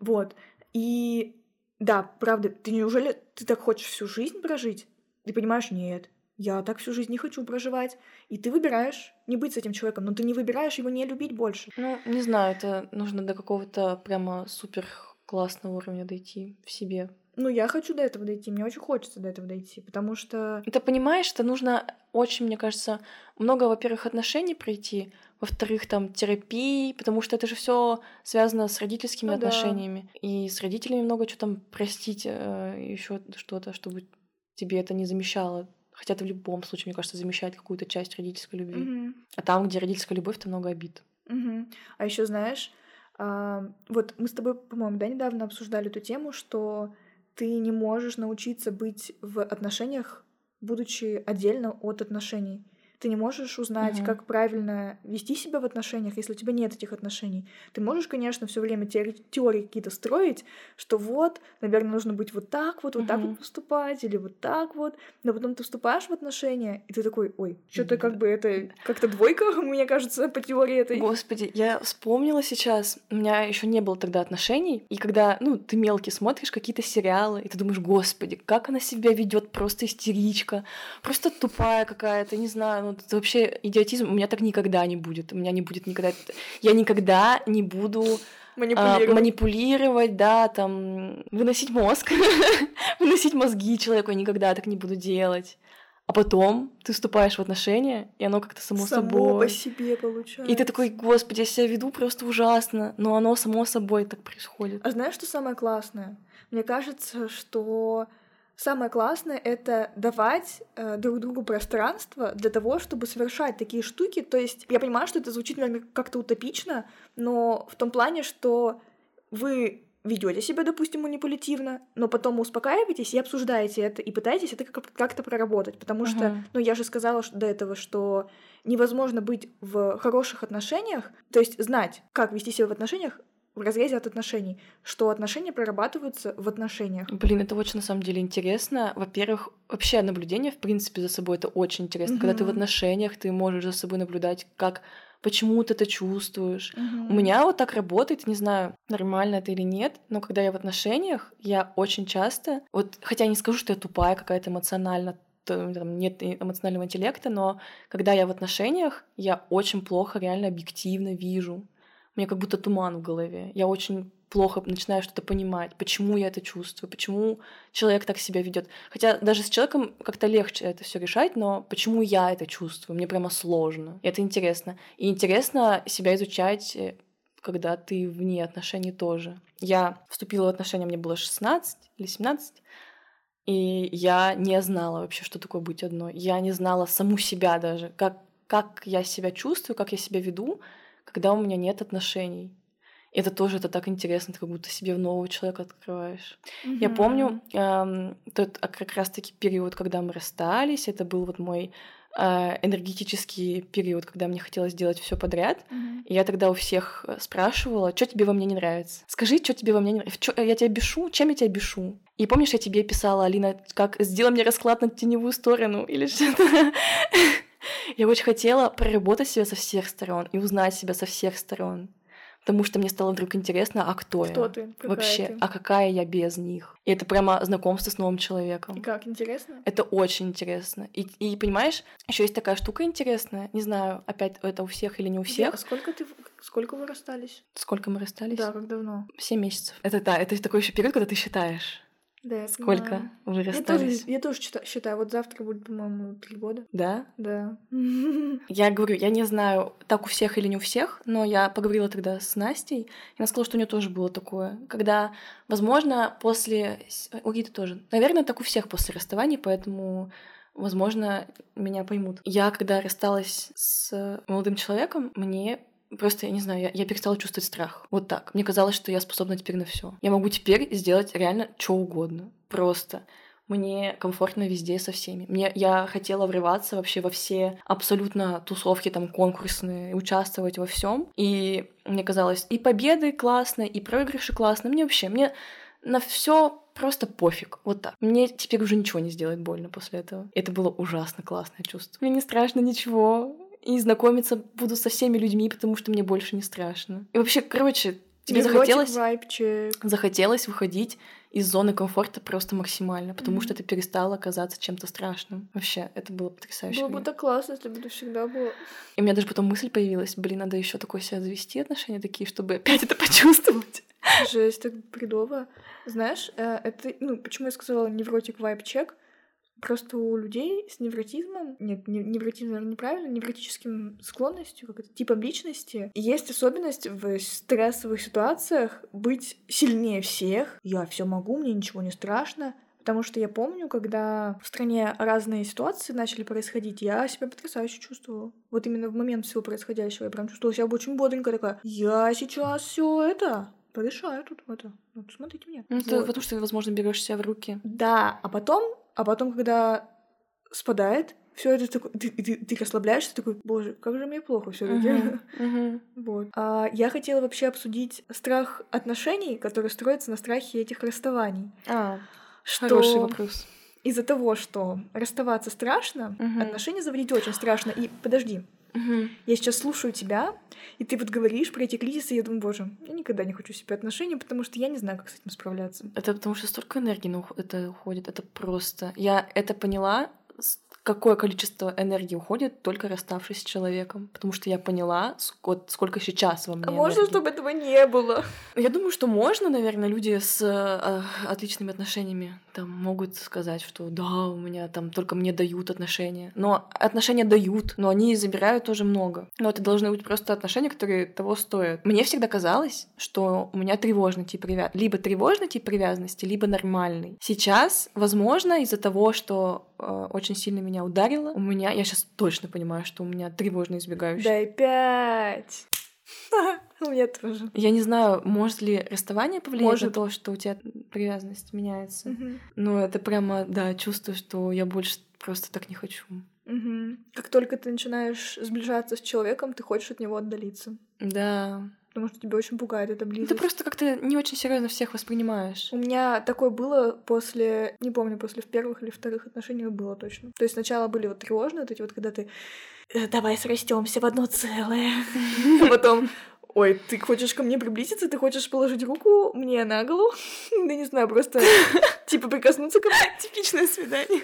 вот. И да, правда, ты неужели ты так хочешь всю жизнь прожить? Ты понимаешь, нет, я так всю жизнь не хочу проживать. И ты выбираешь не быть с этим человеком, но ты не выбираешь его не любить больше. Ну, не знаю, это нужно до какого-то прямо супер классного уровня дойти в себе. Ну, я хочу до этого дойти, мне очень хочется до этого дойти, потому что... Ты понимаешь, что нужно очень, мне кажется, много, во-первых, отношений пройти, во-вторых, там терапии, потому что это же все связано с родительскими ну, отношениями. Да. И с родителями много чего там простить, э, еще что-то, чтобы тебе это не замещало. Хотя это в любом случае, мне кажется, замещает какую-то часть родительской любви. Угу. А там, где родительская любовь, там много обид. Угу. А еще знаешь, а, вот мы с тобой, по-моему, да, недавно обсуждали эту тему, что ты не можешь научиться быть в отношениях, будучи отдельно от отношений. Ты не можешь узнать, угу. как правильно вести себя в отношениях, если у тебя нет этих отношений. Ты можешь, конечно, все время теории, теории какие-то строить, что вот, наверное, нужно быть вот так вот, вот угу. так вот поступать, или вот так вот. Но потом ты вступаешь в отношения, и ты такой, ой, что-то как бы это как-то двойка, [laughs] мне кажется, по теории этой. Господи, я вспомнила сейчас, у меня еще не было тогда отношений, и когда, ну, ты мелкий смотришь какие-то сериалы, и ты думаешь, господи, как она себя ведет, просто истеричка, просто тупая какая-то, не знаю, ну это вообще идиотизм. У меня так никогда не будет. У меня не будет никогда... Я никогда не буду а, манипулировать. А, манипулировать, да, там, выносить мозг, [laughs] выносить мозги человеку, я никогда так не буду делать. А потом ты вступаешь в отношения, и оно как-то само, само собой. по себе получается. И ты такой, господи, я себя веду просто ужасно, но оно само собой так происходит. А знаешь, что самое классное? Мне кажется, что Самое классное — это давать э, друг другу пространство для того, чтобы совершать такие штуки. То есть я понимаю, что это звучит, наверное, как-то утопично, но в том плане, что вы ведете себя, допустим, манипулятивно, но потом успокаиваетесь и обсуждаете это, и пытаетесь это как-то проработать. Потому что, Мгм. ну, я же сказала что- до этого, что невозможно быть в хороших отношениях, то есть знать, как вести себя в отношениях в разрезе от отношений, что отношения прорабатываются в отношениях. Блин, это очень на самом деле интересно. Во-первых, вообще наблюдение, в принципе, за собой это очень интересно. Когда ты в отношениях, ты можешь за собой наблюдать, как почему ты это чувствуешь. Мгм. У меня вот так работает, не знаю, нормально это или нет, но когда я в отношениях, я очень часто, вот хотя я не скажу, что я тупая какая-то эмоционально, там, нет эмоционального интеллекта, но когда я в отношениях, я очень плохо реально объективно вижу. Меня как будто туман в голове. Я очень плохо начинаю что-то понимать, почему я это чувствую, почему человек так себя ведет. Хотя даже с человеком как-то легче это все решать, но почему я это чувствую, мне прямо сложно. И это интересно. И интересно себя изучать, э, когда ты вне отношений тоже. Я вступила в отношения, мне было 16 или 17, и я не знала вообще, что такое быть одной. Я не знала саму себя даже, как, как я себя чувствую, как я себя веду, когда у меня нет отношений. Это тоже это так интересно, ты как будто себе нового человека открываешь. Я Мгм. помню эм, тот а, как раз-таки период, когда мы расстались, это был вот мой э, энергетический период, когда мне хотелось делать все подряд. Мгм. И я тогда у всех э, спрашивала, что тебе во мне не нравится. Скажи, что тебе во мне не нравится. Чё, я тебя бешу? Чем я тебя бешу? И помнишь, я тебе писала, Алина, как сделай мне расклад на теневую сторону или [laughs] что-то. [laughs] Я очень хотела проработать себя со всех сторон и узнать себя со всех сторон. Потому что мне стало вдруг интересно, а кто, Кто я? ты? Какая Вообще, ты? а какая я без них? И это прямо знакомство с новым человеком. И как, интересно? Это очень интересно. И, и понимаешь, еще есть такая штука интересная. Не знаю, опять это у всех или не у всех. А сколько ты, сколько вы расстались? Сколько мы расстались? Да, как давно? Семь месяцев. Это да, это такой еще период, когда ты считаешь, Да, сколько понимаю. вы Я тоже, расстались. я тоже считаю, считаю, вот завтра будет, по-моему, три года. Да? Да. [laughs] Я говорю, я не знаю, так у всех или не у всех, но я поговорила тогда с Настей, и она сказала, что у нее тоже было такое. Когда, возможно, после... У Риты тоже. Наверное, так у всех после расставаний, поэтому, возможно, меня поймут. Я, когда рассталась с молодым человеком, мне Просто, я не знаю, я, я перестала чувствовать страх. Вот так. Мне казалось, что я способна теперь на все. Я могу теперь сделать реально что угодно. Просто. Мне комфортно везде со всеми. Мне я хотела врываться вообще во все абсолютно тусовки там конкурсные, участвовать во всем. И мне казалось, и победы классно, и проигрыши классно. Мне вообще, мне на все просто пофиг. Вот так. Мне теперь уже ничего не сделает больно после этого. Это было ужасно классное чувство. Мне не страшно ничего. И знакомиться буду со всеми людьми, потому что мне больше не страшно. И вообще, короче, тебе Невротик, захотелось вайбчик. захотелось выходить из зоны комфорта просто максимально, потому Мгм. что ты перестала казаться чем-то страшным. Вообще, это было потрясающе. Было бы так классно, если бы это всегда было. И у меня даже потом мысль появилась, блин, надо еще такое себя завести отношения такие, чтобы опять это почувствовать. Жесть, так бредово. Знаешь, э, это, ну, почему я сказала невротик вайб-чек? Просто у людей с невротизмом, нет, не- невротизм, наверное, неправильно, невротическим склонностью, как это, типом личности, есть особенность в стрессовых ситуациях быть сильнее всех. Я все могу, мне ничего не страшно. Потому что я помню, когда в стране разные ситуации начали происходить, я себя потрясающе чувствовала. Вот именно в момент всего происходящего я прям чувствовала себя очень бодренько такая. Я сейчас все это порешаю тут это. Вот смотрите меня. Ну, это Вот. потому что ты, возможно, берешь себя в руки. Да, а потом, а потом, когда спадает, все это такой, ты, ты- ты расслабляешься, такой, боже, как же мне плохо все таки Мгм, [laughs] мгм. Вот. А я хотела вообще обсудить страх отношений, который строится на страхе этих расставаний. А, Что хороший вопрос. из-за того, что расставаться страшно, Мгм. отношения заводить очень страшно. И подожди, Мгм. я сейчас слушаю тебя, и ты вот говоришь про эти кризисы, и я думаю, боже, я никогда не хочу себе отношения, потому что я не знаю, как с этим справляться. Это потому что столько энергии на ух- это уходит. Это просто... Я это поняла, какое количество энергии уходит, только расставшись с человеком. Потому что я поняла, ск- сколько сейчас во мне А можно, энергии. чтобы этого не было? Я думаю, что можно, наверное, люди с э, отличными отношениями там могут сказать, что да, у меня там только мне дают отношения. Но отношения дают, но они забирают тоже много. Но это должны быть просто отношения, которые того стоят. Мне всегда казалось, что у меня тревожный тип привязанности. Либо тревожный тип привязанности, либо нормальный. Сейчас, возможно, из-за того, что очень сильно меня ударило, у меня, я сейчас точно понимаю, что у меня тревожно избегающий. Дай пять. [laughs] У меня тоже. Я не знаю, может ли расставание повлиять Может. на то, что у тебя привязанность меняется. Мгм. Но это прямо, да, чувствую, что я больше просто так не хочу. Мгм. Как только ты начинаешь сближаться с человеком, ты хочешь от него отдалиться. Да. Потому что тебя очень пугает эта Ну, близость. Ты просто как-то не очень серьезно всех воспринимаешь. У меня такое было после, не помню, после в первых или вторых отношениях было точно. То есть сначала были вот тревожные, вот эти вот, когда ты «Э, давай срастемся в одно целое. А [laughs] потом Ой, ты хочешь ко мне приблизиться, ты хочешь положить руку мне на голову? [laughs] Да не знаю, просто типа прикоснуться ко мне. [laughs] Типичное свидание.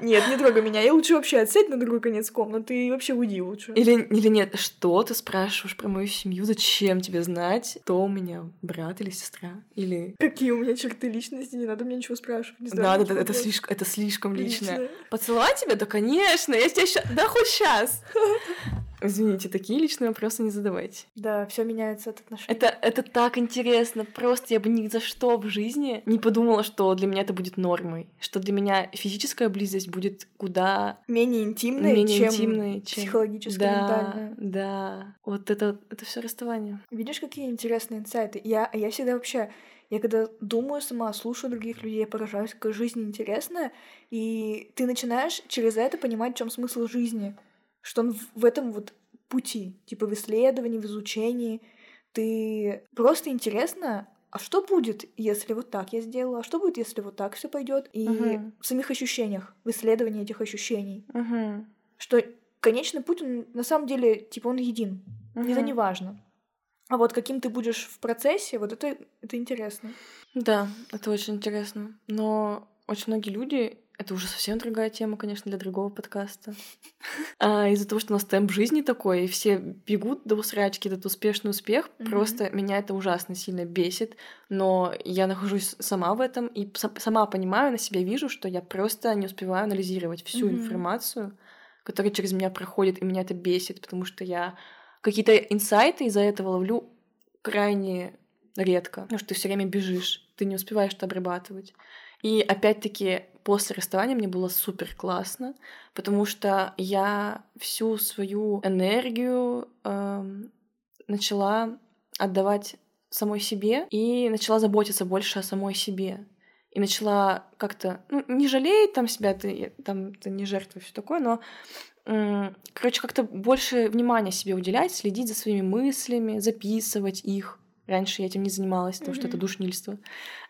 Нет, не трогай меня. Я лучше вообще отсядь на другой конец комнаты и вообще уйди лучше. Или, или нет, что ты спрашиваешь про мою семью? Зачем тебе знать, кто у меня брат или сестра? Или... Какие у меня черты личности, не надо мне ничего спрашивать. Не ничего да, это такого. слишком, это слишком личное. Личное. Поцеловать тебя? Да, конечно, я тебя ща... Да хоть сейчас. [laughs] Извините, такие личные вопросы не задавайте. Да, все меняется от отношений. Это, это так интересно. Просто я бы ни за что в жизни не подумала, что для меня это будет нормой. Что для меня физическая близость будет куда менее интимное, менее чем интимной, чем... психологически, да, ментальное. Да, вот это, это все расставание. Видишь, какие интересные инсайты? Я, я всегда вообще, я когда думаю сама, слушаю других людей, я поражаюсь, какая жизнь интересная, и ты начинаешь через это понимать, в чем смысл жизни, что он в, этом вот пути, типа в исследовании, в изучении. Ты просто интересно, а что будет, если вот так я сделала, а что будет, если вот так все пойдет, и Мгм. в самих ощущениях, в исследовании этих ощущений, Угу. что конечный путь, он, на самом деле, типа он един, это не важно. А вот каким ты будешь в процессе, вот это, это интересно. Да, это очень интересно. Но очень многие люди, это уже совсем другая тема, конечно, для другого подкаста. [laughs] А из-за того, что у нас темп жизни такой, и все бегут до усрачки, этот успешный успех, Мгм. просто меня это ужасно сильно бесит. Но я нахожусь сама в этом и са- сама понимаю, на себя вижу, что я просто не успеваю анализировать всю Мгм. информацию, которая через меня проходит, и меня это бесит, потому что я какие-то инсайты из-за этого ловлю крайне редко, потому что ты все время бежишь, ты не успеваешь это обрабатывать. И опять-таки после расставания мне было супер классно, потому что я всю свою энергию эм, начала отдавать самой себе и начала заботиться больше о самой себе. И начала как-то, ну, не жалеть там себя, ты, там, ты не жертва, все такое, но короче, как-то больше внимания себе уделять, следить за своими мыслями, записывать их. Раньше я этим не занималась, потому что это душнильство.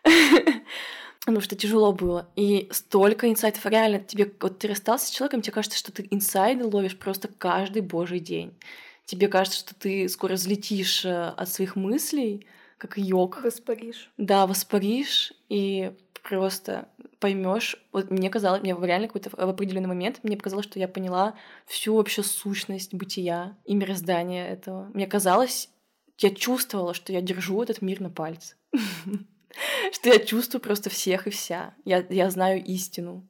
[laughs] Потому что тяжело было. И столько инсайтов. Реально, тебе вот ты расстался с человеком, тебе кажется, что ты инсайды ловишь просто каждый божий день. Тебе кажется, что ты скоро взлетишь э, от своих мыслей, как йог. Воспаришь. Да, воспаришь и просто поймешь. Вот мне казалось, мне реально какой-то в определенный момент мне показалось, что я поняла всю вообще сущность бытия и мироздания этого. Мне казалось, я чувствовала, что я держу этот мир на пальце. [laughs] [laughs] Что я чувствую просто всех и вся. Я, я знаю истину.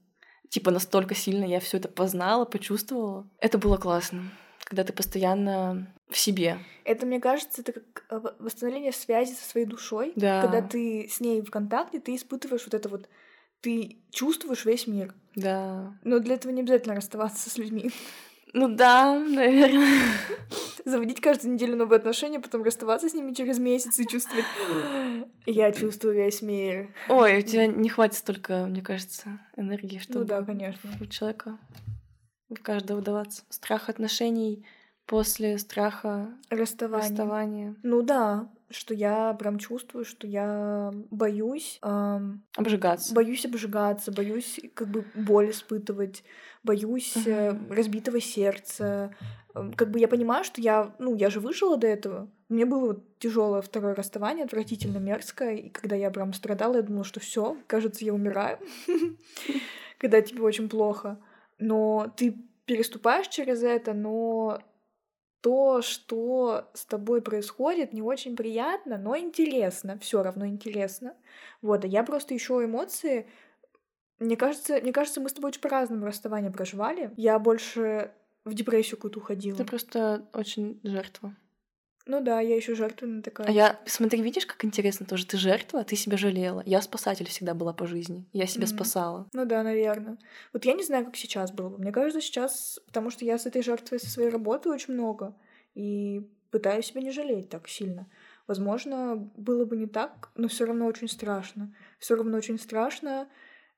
Типа настолько сильно я все это познала, почувствовала. Это было классно, когда ты постоянно в себе. Это, мне кажется, это как э, восстановление связи со своей душой. Да. Когда ты с ней в контакте, ты испытываешь вот это вот, ты чувствуешь весь мир. Да. Но для этого не обязательно расставаться с людьми. Ну да, наверное. [laughs] Заводить каждую неделю новые отношения, потом расставаться с ними через месяц и чувствовать... Я чувствую весь мир. Ой, у тебя не хватит столько, мне кажется, энергии, чтобы Ну да, конечно. у человека в каждого вдаваться. Страх отношений после страха Расставание. расставания. Ну да, что я прям чувствую, что я боюсь, ам, Обжигаться. боюсь обжигаться, боюсь как бы боль испытывать, боюсь Мгм. разбитого сердца. Эм, Как бы я понимаю, что я, ну, я же выжила до этого. Мне было тяжелое второе расставание, отвратительно мерзкое, и когда я прям страдала, я думала, что все, кажется, я умираю, [laughs] когда тебе очень плохо. Но ты переступаешь через это, но то, что с тобой происходит, не очень приятно, но интересно, все равно интересно. Вот, а я просто ищу эмоции. Мне кажется, мне кажется, мы с тобой очень по-разному расставание проживали. Я больше в депрессию какую-то уходила. Ты просто очень жертва. Ну да, я еще жертвенная такая. А я, смотри, видишь, как интересно тоже. Ты жертва, ты себя жалела. Я спасатель всегда была по жизни. Я себя Мгм. спасала. Ну да, наверное. Вот я не знаю, как сейчас было бы. Мне кажется, сейчас, потому что я с этой жертвой со своей работы очень много. И пытаюсь себя не жалеть так сильно. Возможно, было бы не так, но все равно очень страшно. Все равно очень страшно,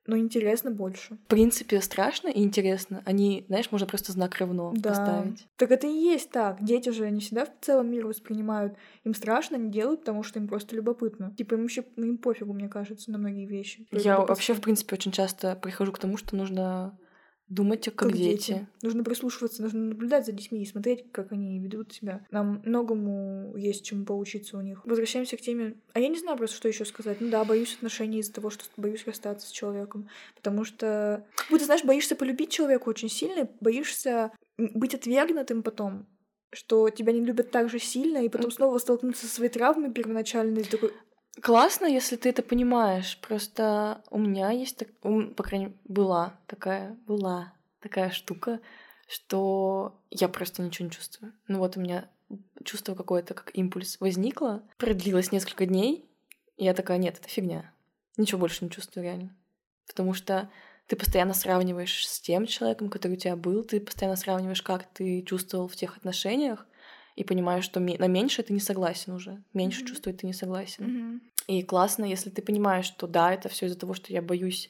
но интересно больше. В принципе, страшно и интересно. Они, знаешь, можно просто знак равно Да. поставить. Так это и есть так. Дети же не всегда в целом мир воспринимают. Им страшно, они делают, потому что им просто любопытно. Типа им вообще им пофигу, мне кажется, на многие вещи. Я вообще, в принципе, очень часто прихожу к тому, что нужно думать, как, как дети. Нужно прислушиваться, нужно наблюдать за детьми и смотреть, как они ведут себя. Нам многому есть чему поучиться у них. Возвращаемся к теме. А я не знаю просто, что еще сказать. Ну да, боюсь отношений из-за того, что боюсь расстаться с человеком. Потому что, как будто, знаешь, боишься полюбить человека очень сильно, боишься быть отвергнутым потом что тебя не любят так же сильно, и потом снова столкнуться со своей травмой первоначальной, такой, Классно, если ты это понимаешь. Просто у меня есть, так, по крайней мере, была такая, была такая штука, что я просто ничего не чувствую. Ну вот у меня чувство какое-то, как импульс возникло, продлилось несколько дней, и я такая, нет, это фигня. Ничего больше не чувствую реально. Потому что ты постоянно сравниваешь с тем человеком, который у тебя был, ты постоянно сравниваешь, как ты чувствовал в тех отношениях, и понимаешь, что на меньше ты не согласен уже. Меньше Мгм. чувствовать ты не согласен. «Мгм». И классно, если ты понимаешь, что да, это все из-за того, что я боюсь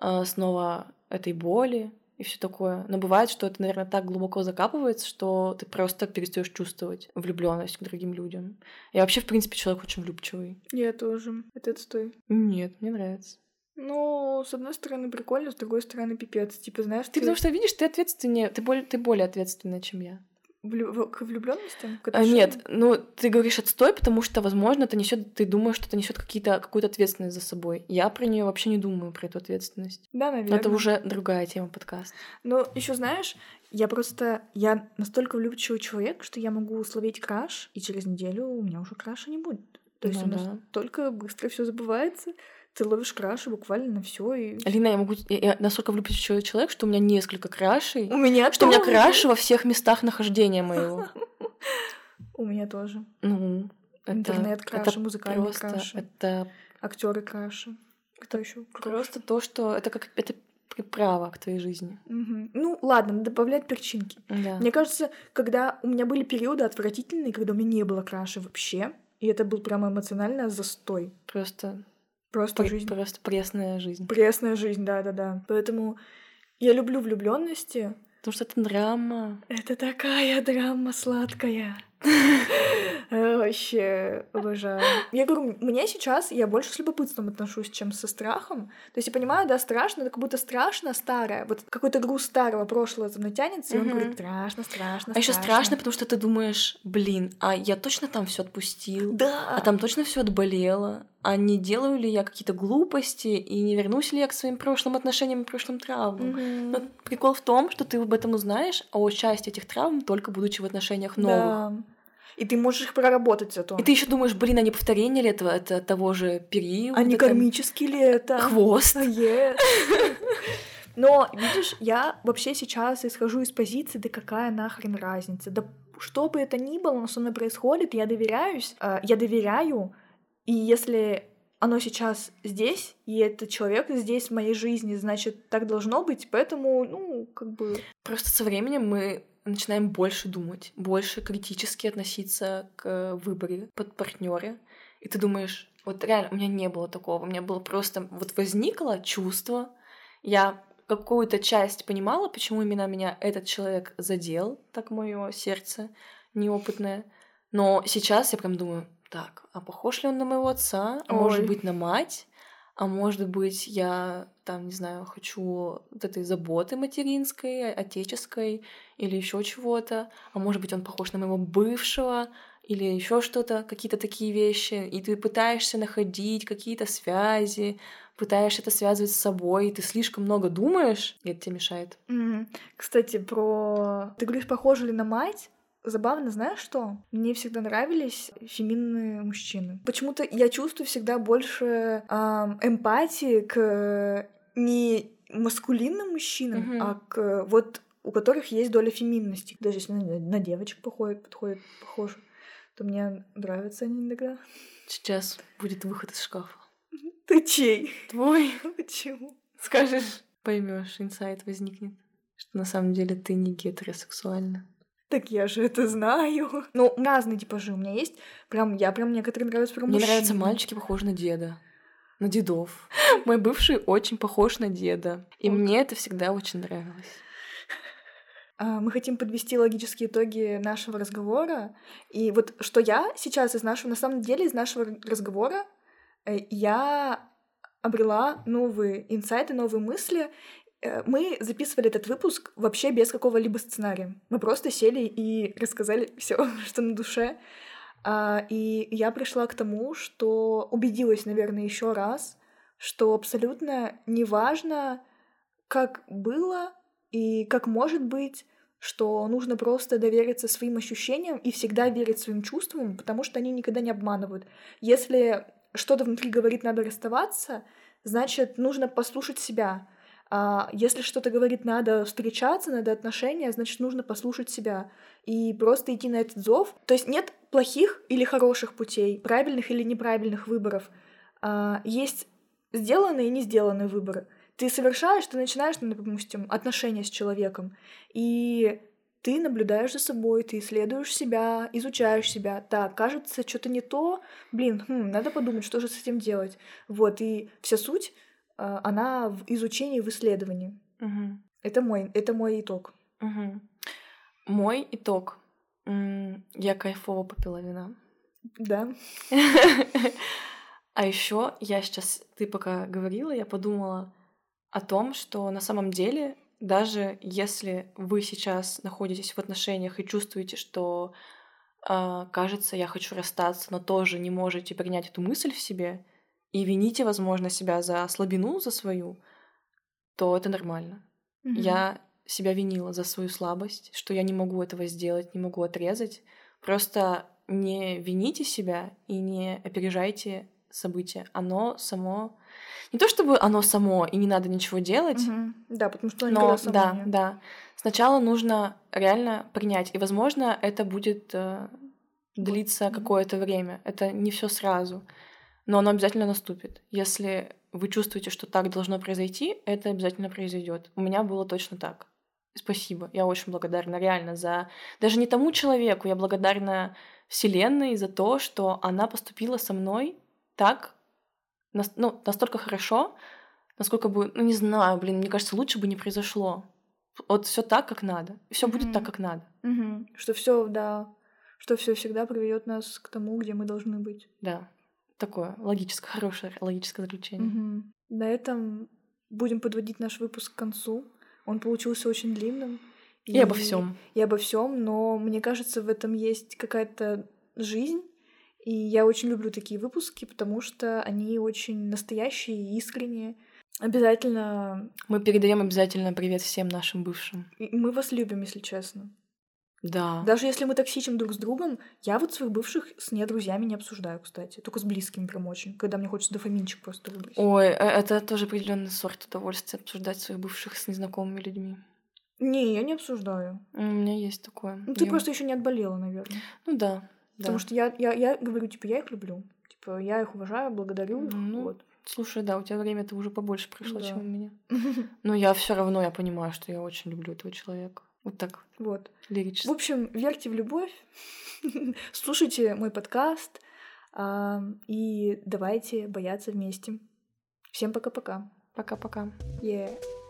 э, снова этой боли и все такое. Но бывает, что это, наверное, так глубоко закапывается, что ты просто перестаешь чувствовать влюбленность к другим людям. Я вообще, в принципе, человек очень влюбчивый. Я тоже. Это отстой. Нет, мне нравится. Ну, с одной стороны прикольно, с другой стороны пипец. Типа, знаешь, Ты потому что видишь, ты ответственнее, ты более, ты более ответственная, чем я. Влю- к влюбленности? А, нет, ну ты говоришь отстой, потому что, возможно, это несет, ты думаешь, что это несет какие-то какую-то ответственность за собой. Я про нее вообще не думаю про эту ответственность. Да, Но наверное. это уже другая тема подкаста. Но еще знаешь, я просто... Я настолько влюбчивый человек, что я могу словить краш, и через неделю у меня уже краша не будет. То есть Ну у нас да. только быстро все забывается. Ты ловишь краши буквально на все и... Алина, я могу. Я, я настолько влюбчивый человек, что у меня несколько крашей. У меня Что у меня тоже. краши во всех местах нахождения моего. [laughs] У меня тоже. Ну, это, Интернет-краши, это музыкальные краши. Это Актеры краши. Кто еще? просто то, что это как это приправа к твоей жизни. Ну, ладно, надо добавлять перчинки. Да. Мне кажется, когда у меня были периоды отвратительные, когда у меня не было краши вообще, и это был прямо эмоционально застой. Просто, Просто пр- жизнь. просто пресная жизнь. Пресная жизнь, да-да-да. Поэтому я люблю влюбленности. Потому что это драма. Это такая драма сладкая. [laughs] Э, Вообще обожаю. Я говорю, мне сейчас, я больше с любопытством отношусь, чем со страхом. То есть я понимаю, да, страшно, это как будто страшно старое. Вот какой-то груз старого прошлого за мной тянется, и он говорит, страшно, страшно, А еще страшно, потому что ты думаешь, блин, а я точно там все отпустил? Да. А там точно все отболело? А не делаю ли я какие-то глупости? И не вернусь ли я к своим прошлым отношениям и прошлым травмам? Но прикол в том, что ты об этом узнаешь, а о части этих травм только будучи в отношениях новых. Да. И ты можешь их проработать зато. И ты еще думаешь, блин, а не повторение ли этого, это того же периода? А не там, кармический ли это? Хвост. Yes. [laughs] Но, видишь, я вообще сейчас исхожу из позиции, да какая нахрен разница? Да что бы это ни было, но со мной происходит, я доверяюсь, э, я доверяю, и если оно сейчас здесь, и этот человек здесь в моей жизни, значит, так должно быть, поэтому, ну, как бы... Просто со временем мы начинаем больше думать, больше критически относиться к выборе под партнера. И ты думаешь, вот реально, у меня не было такого. У меня было просто... Вот возникло чувство, я какую-то часть понимала, почему именно меня этот человек задел, так мое сердце неопытное. Но сейчас я прям думаю, так, а похож ли он на моего отца? А может быть, на мать? А может быть, я там, не знаю, хочу вот этой заботы материнской, отеческой или еще чего-то. А может быть, он похож на моего бывшего или еще что-то, какие-то такие вещи. И ты пытаешься находить какие-то связи, пытаешься это связывать с собой, и ты слишком много думаешь, и это тебе мешает. М, Кстати, про... Ты говоришь, похожа ли на мать? Забавно, знаешь что? Мне всегда нравились феминные мужчины. Почему-то я чувствую всегда больше ам, эмпатии к не маскулинным мужчинам, Мгм. а к вот у которых есть доля феминности. Даже если на, на девочек походят, подходят похоже, то мне нравятся они иногда. Сейчас будет выход из шкафа. [laughs] Ты чей? Твой. [laughs] Почему? Скажешь, поймешь, инсайт возникнет, что на самом деле ты не гетеросексуальна. Так я же это знаю. [laughs] Ну, разные типажи у меня есть. Прям, я прям некоторые нравятся прям Мне мужчины. нравятся мальчики, похожие на деда. На дедов. [laughs] Мой бывший очень похож на деда. И Ок. мне это всегда очень нравилось. [laughs] А, Мы хотим подвести логические итоги нашего разговора. И вот что я сейчас из нашего, на самом деле, из нашего разговора э, я обрела новые инсайты, новые мысли. Э, Мы записывали этот выпуск вообще без какого-либо сценария. Мы просто сели и рассказали [laughs] все, что на душе. А, И я пришла к тому, что убедилась, наверное, еще раз, что абсолютно неважно, как было и как может быть, что нужно просто довериться своим ощущениям и всегда верить своим чувствам, потому что они никогда не обманывают. Если что-то внутри говорит, надо расставаться, значит, нужно послушать себя. А если что-то говорит, надо встречаться, надо отношения, значит, нужно послушать себя и просто идти на этот зов. То есть нет плохих или хороших путей, правильных или неправильных выборов. А, Есть сделанные и не сделанные выборы. Ты совершаешь, ты начинаешь, ну, допустим, отношения с человеком, и ты наблюдаешь за собой, ты исследуешь себя, изучаешь себя. Так, кажется, что-то не то. Блин, хм, надо подумать, что же с этим делать. Вот, и вся суть, она в изучении, в исследовании. Мгм. Это мой, это мой итог. Мгм. Мой итог. Я кайфово попила вина. Да. А еще я сейчас, ты пока говорила, я подумала о том, что на самом деле, даже если вы сейчас находитесь в отношениях и чувствуете, что а, кажется, я хочу расстаться, но тоже не можете принять эту мысль в себе и вините, возможно, себя за слабину, за свою, то это нормально. Мгм. Я себя винила за свою слабость, что я не могу этого сделать, не могу отрезать. Просто не вините себя и не опережайте события. Оно само... Не то чтобы оно само, и не надо ничего делать, Мгм. Да, потому что но само да, не- да. Сначала нужно реально принять. И, возможно, это будет э, длиться какое-то время. Это не все сразу. Но оно обязательно наступит. Если вы чувствуете, что так должно произойти, это обязательно произойдет. У меня было точно так. Спасибо. Я очень благодарна реально за... Даже не тому человеку, я благодарна Вселенной за то, что она поступила со мной так, ну, настолько хорошо, насколько бы, ну не знаю, блин, мне кажется, лучше бы не произошло. Вот все так, как надо. Все будет Мгм. так, как надо. Мгм. Что все, да, что все всегда приведет нас к тому, где мы должны быть. Да. Такое логическое, хорошее логическое заключение. Мгм. На этом будем подводить наш выпуск к концу. Он получился очень длинным. И обо всем. И обо всем, но мне кажется, в этом есть какая-то жизнь. И я очень люблю такие выпуски, потому что они очень настоящие и искренние. Обязательно Мы передаем обязательно привет всем нашим бывшим. и мы вас любим, если честно. Да. Даже если мы токсичим друг с другом, я вот своих бывших с не друзьями не обсуждаю, кстати. Только с близкими прям очень. Когда мне хочется дофаминчик просто выбросить. Ой, э, это тоже определенный сорт удовольствия обсуждать своих бывших с незнакомыми людьми. Не, я не обсуждаю. У меня есть такое. Ну, ты Я- просто еще не отболела, наверное. Ну да. Потому да. что я, я, я говорю, типа, я их люблю. Типа, я их уважаю, благодарю. Ну, вот. Слушай, да, у тебя время-то уже побольше прошло, Да. чем у меня. [laughs] Но я все равно я понимаю, что я очень люблю этого человека. Вот так Вот. В лирически. общем, верьте в любовь, [laughs] слушайте мой подкаст а, и давайте бояться вместе. Всем пока-пока. Пока-пока. Yeah.